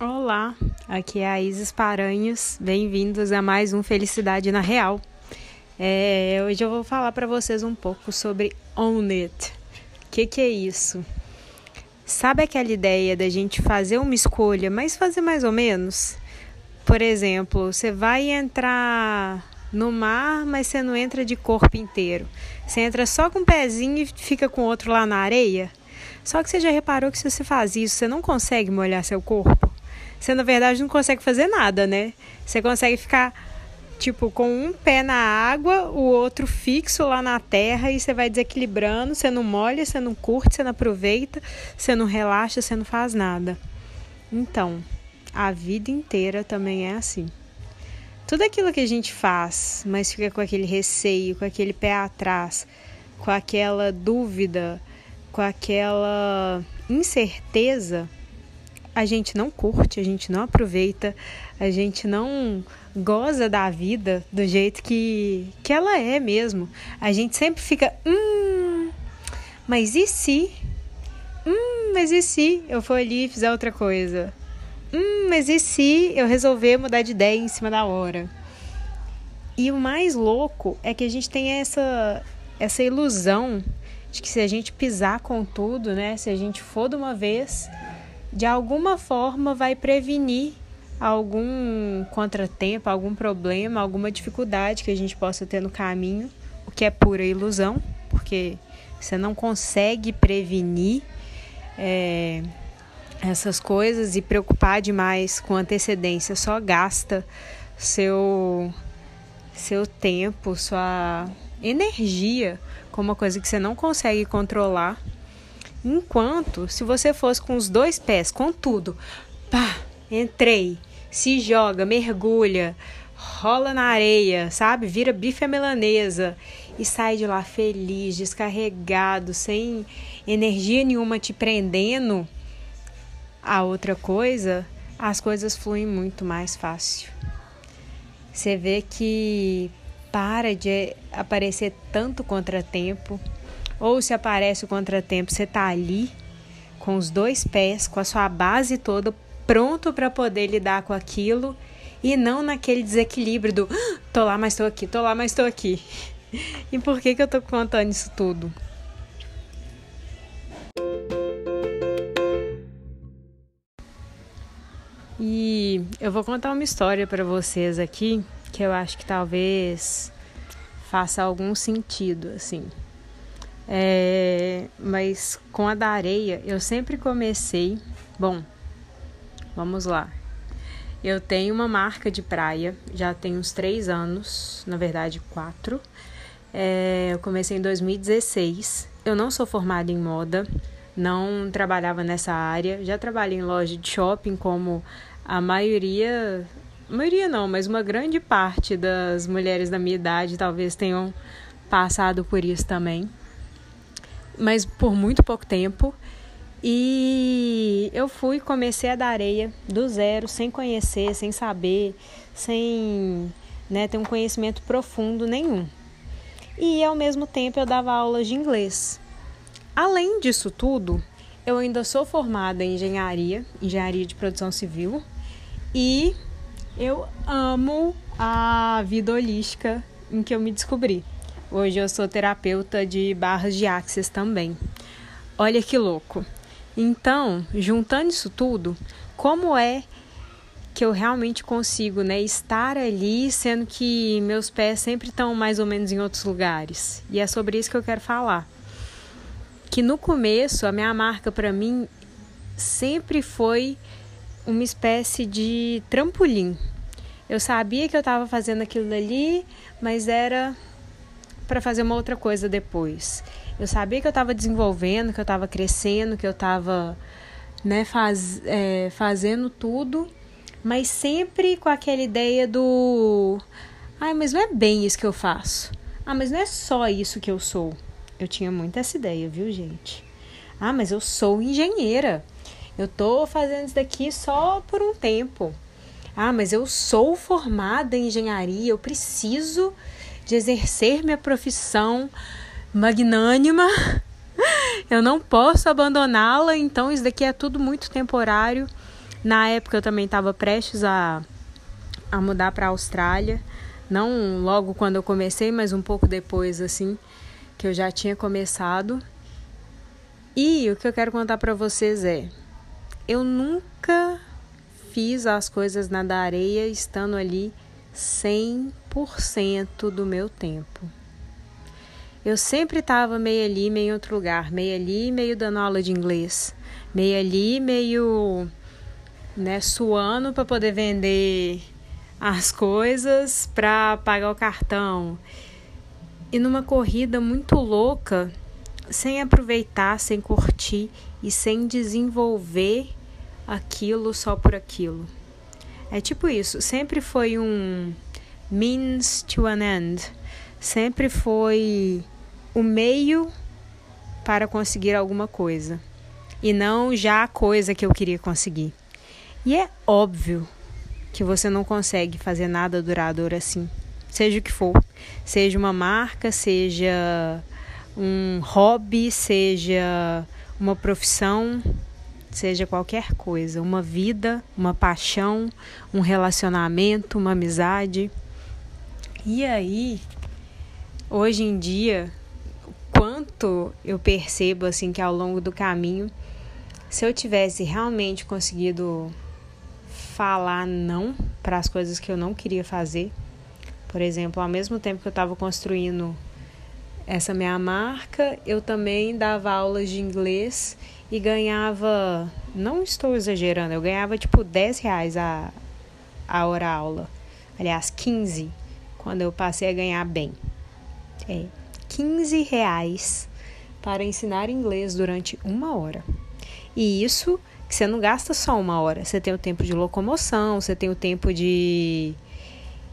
Olá, aqui é a Isis Paranhos. Bem-vindos a mais um Felicidade na Real. É, hoje eu vou falar para vocês um pouco sobre Own It. O que, que é isso? Sabe aquela ideia da gente fazer uma escolha, mas fazer mais ou menos? Por exemplo, você vai entrar no mar, mas você não entra de corpo inteiro. Você entra só com um pezinho e fica com o outro lá na areia. Só que você já reparou que se você faz isso, você não consegue molhar seu corpo? Você na verdade não consegue fazer nada, né? Você consegue ficar tipo com um pé na água, o outro fixo lá na terra e você vai desequilibrando, você não molha, você não curte, você não aproveita, você não relaxa, você não faz nada. Então, a vida inteira também é assim. Tudo aquilo que a gente faz, mas fica com aquele receio, com aquele pé atrás, com aquela dúvida, com aquela incerteza, a gente não curte, a gente não aproveita, a gente não goza da vida do jeito que, que ela é mesmo. A gente sempre fica, hum, mas e se? Hum, mas e se eu for ali e fizer outra coisa? Hum, mas e se eu resolver mudar de ideia em cima da hora? E o mais louco é que a gente tem essa, essa ilusão de que se a gente pisar com tudo, né? Se a gente for de uma vez, de alguma forma vai prevenir algum contratempo, algum problema, alguma dificuldade que a gente possa ter no caminho, o que é pura ilusão, porque você não consegue prevenir é, essas coisas e preocupar demais com antecedência, só gasta seu seu tempo, sua energia com uma coisa que você não consegue controlar Enquanto, se você fosse com os dois pés, com tudo, pá, entrei, se joga, mergulha, rola na areia, sabe? Vira bife melanesa e sai de lá feliz, descarregado, sem energia nenhuma te prendendo a outra coisa, as coisas fluem muito mais fácil. Você vê que para de aparecer tanto contratempo ou se aparece o contratempo, você tá ali com os dois pés, com a sua base toda pronto para poder lidar com aquilo e não naquele desequilíbrio do ah, tô lá, mas tô aqui, tô lá, mas tô aqui. E por que que eu tô contando isso tudo? E eu vou contar uma história para vocês aqui que eu acho que talvez faça algum sentido, assim. É, mas com a da areia, eu sempre comecei. Bom, vamos lá. Eu tenho uma marca de praia, já tem uns três anos, na verdade quatro. É, eu comecei em 2016. Eu não sou formada em moda, não trabalhava nessa área. Já trabalhei em loja de shopping, como a maioria, maioria não, mas uma grande parte das mulheres da minha idade talvez tenham passado por isso também mas por muito pouco tempo. E eu fui, comecei a dar areia do zero, sem conhecer, sem saber, sem né, ter um conhecimento profundo nenhum. E ao mesmo tempo eu dava aulas de inglês. Além disso tudo, eu ainda sou formada em engenharia, engenharia de produção civil, e eu amo a vida holística em que eu me descobri. Hoje eu sou terapeuta de barras de axis também. Olha que louco. Então, juntando isso tudo, como é que eu realmente consigo, né, estar ali, sendo que meus pés sempre estão mais ou menos em outros lugares? E é sobre isso que eu quero falar. Que no começo a minha marca para mim sempre foi uma espécie de trampolim. Eu sabia que eu estava fazendo aquilo ali, mas era para fazer uma outra coisa depois. Eu sabia que eu estava desenvolvendo, que eu estava crescendo, que eu estava né, faz, é, fazendo tudo, mas sempre com aquela ideia do. Ah, mas não é bem isso que eu faço. Ah, mas não é só isso que eu sou. Eu tinha muito essa ideia, viu, gente? Ah, mas eu sou engenheira. Eu tô fazendo isso daqui só por um tempo. Ah, mas eu sou formada em engenharia, eu preciso de exercer minha profissão magnânima. Eu não posso abandoná-la, então isso daqui é tudo muito temporário. Na época eu também estava prestes a, a mudar para a Austrália. Não logo quando eu comecei, mas um pouco depois, assim, que eu já tinha começado. E o que eu quero contar para vocês é: eu nunca fiz as coisas na da areia estando ali 100% do meu tempo. Eu sempre estava meio ali, meio em outro lugar, meio ali, meio dando aula de inglês, meio ali, meio né, suando para poder vender as coisas para pagar o cartão. E numa corrida muito louca, sem aproveitar, sem curtir e sem desenvolver aquilo só por aquilo. É tipo isso, sempre foi um means to an end. Sempre foi o meio para conseguir alguma coisa e não já a coisa que eu queria conseguir. E é óbvio que você não consegue fazer nada duradouro assim, seja o que for, seja uma marca, seja um hobby, seja uma profissão, seja qualquer coisa, uma vida, uma paixão, um relacionamento, uma amizade. E aí, hoje em dia, quanto eu percebo assim que ao longo do caminho, se eu tivesse realmente conseguido falar não para as coisas que eu não queria fazer, por exemplo, ao mesmo tempo que eu estava construindo essa minha marca, eu também dava aulas de inglês e ganhava, não estou exagerando, eu ganhava tipo 10 reais a, a hora aula. Aliás, 15, quando eu passei a ganhar bem. É, 15 reais para ensinar inglês durante uma hora. E isso que você não gasta só uma hora, você tem o tempo de locomoção, você tem o tempo de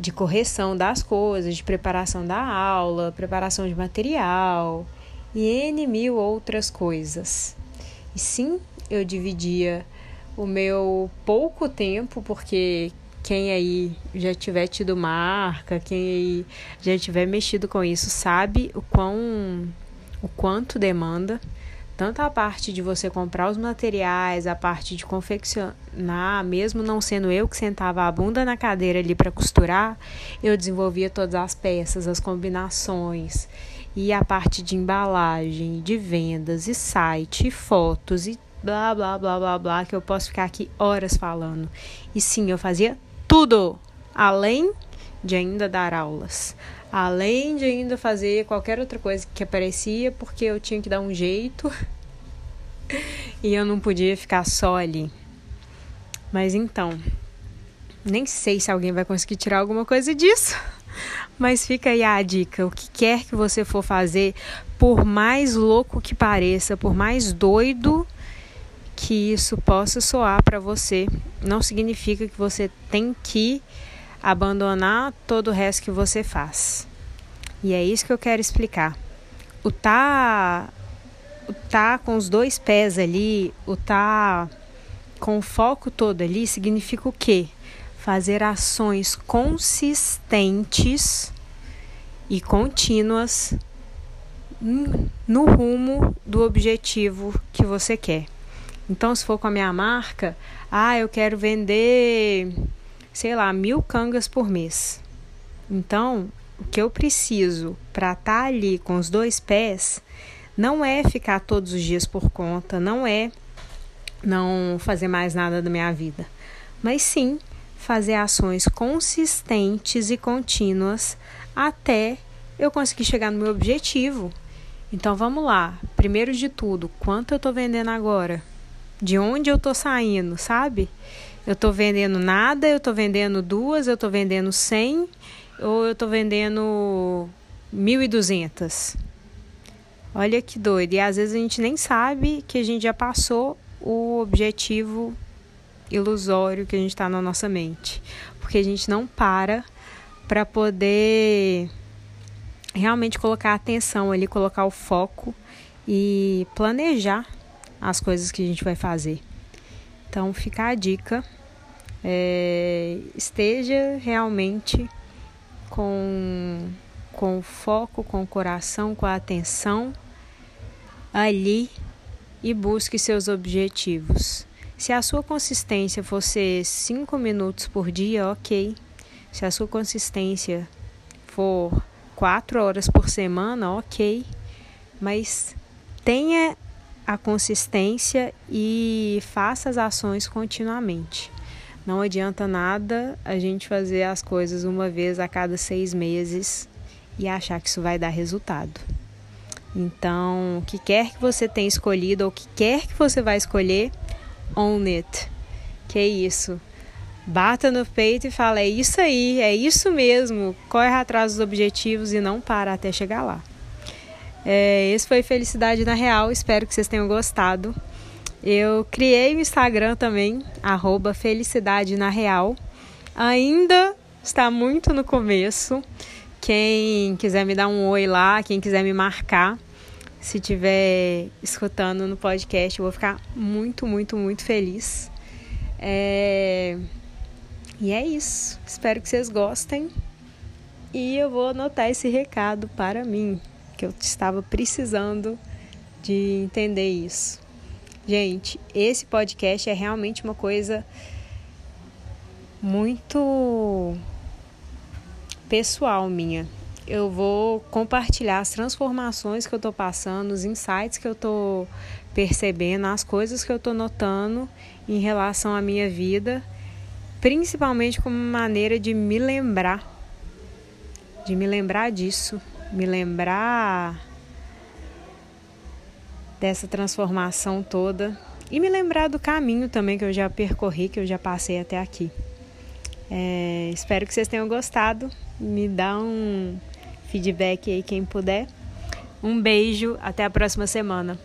de correção das coisas, de preparação da aula, preparação de material e N mil outras coisas. E sim, eu dividia o meu pouco tempo, porque quem aí já tiver tido marca, quem aí já tiver mexido com isso, sabe o quão o quanto demanda tanto a parte de você comprar os materiais, a parte de confeccionar, mesmo não sendo eu que sentava a bunda na cadeira ali para costurar, eu desenvolvia todas as peças, as combinações e a parte de embalagem, de vendas e site, e fotos e blá blá blá blá blá que eu posso ficar aqui horas falando. E sim, eu fazia tudo, além de ainda dar aulas além de ainda fazer qualquer outra coisa que aparecia, porque eu tinha que dar um jeito e eu não podia ficar só ali. Mas então, nem sei se alguém vai conseguir tirar alguma coisa disso. Mas fica aí a dica: o que quer que você for fazer, por mais louco que pareça, por mais doido que isso possa soar para você, não significa que você tem que abandonar todo o resto que você faz. E é isso que eu quero explicar. O tá, o tá com os dois pés ali, o tá com o foco todo ali, significa o quê? Fazer ações consistentes e contínuas no rumo do objetivo que você quer. Então, se for com a minha marca, ah, eu quero vender sei lá, mil cangas por mês. Então, o que eu preciso para estar tá ali com os dois pés não é ficar todos os dias por conta, não é não fazer mais nada da minha vida, mas sim fazer ações consistentes e contínuas até eu conseguir chegar no meu objetivo. Então vamos lá. Primeiro de tudo, quanto eu estou vendendo agora? De onde eu estou saindo, sabe? Eu estou vendendo nada, eu estou vendendo duas, eu estou vendendo cem, ou eu estou vendendo mil e duzentas. Olha que doido. E às vezes a gente nem sabe que a gente já passou o objetivo ilusório que a gente está na nossa mente. Porque a gente não para para poder realmente colocar atenção ali, colocar o foco e planejar as coisas que a gente vai fazer. Então fica a dica, é, esteja realmente com, com foco, com coração, com atenção ali e busque seus objetivos. Se a sua consistência fosse 5 minutos por dia, ok. Se a sua consistência for 4 horas por semana, ok. Mas tenha a consistência e faça as ações continuamente. Não adianta nada a gente fazer as coisas uma vez a cada seis meses e achar que isso vai dar resultado. Então, o que quer que você tenha escolhido ou o que quer que você vai escolher, own it. Que é isso. Bata no peito e fala: é isso aí, é isso mesmo. Corre atrás dos objetivos e não para até chegar lá. É, esse foi Felicidade na Real. Espero que vocês tenham gostado. Eu criei o Instagram também, arroba Felicidade na Real. Ainda está muito no começo. Quem quiser me dar um oi lá, quem quiser me marcar, se estiver escutando no podcast, eu vou ficar muito, muito, muito feliz. É... E é isso. Espero que vocês gostem. E eu vou anotar esse recado para mim, que eu estava precisando de entender isso. Gente, esse podcast é realmente uma coisa muito pessoal minha. Eu vou compartilhar as transformações que eu estou passando, os insights que eu estou percebendo, as coisas que eu estou notando em relação à minha vida, principalmente como maneira de me lembrar, de me lembrar disso, me lembrar dessa transformação toda e me lembrar do caminho também que eu já percorri, que eu já passei até aqui. É, espero que vocês tenham gostado. Me dá um feedback aí quem puder. Um beijo, até a próxima semana.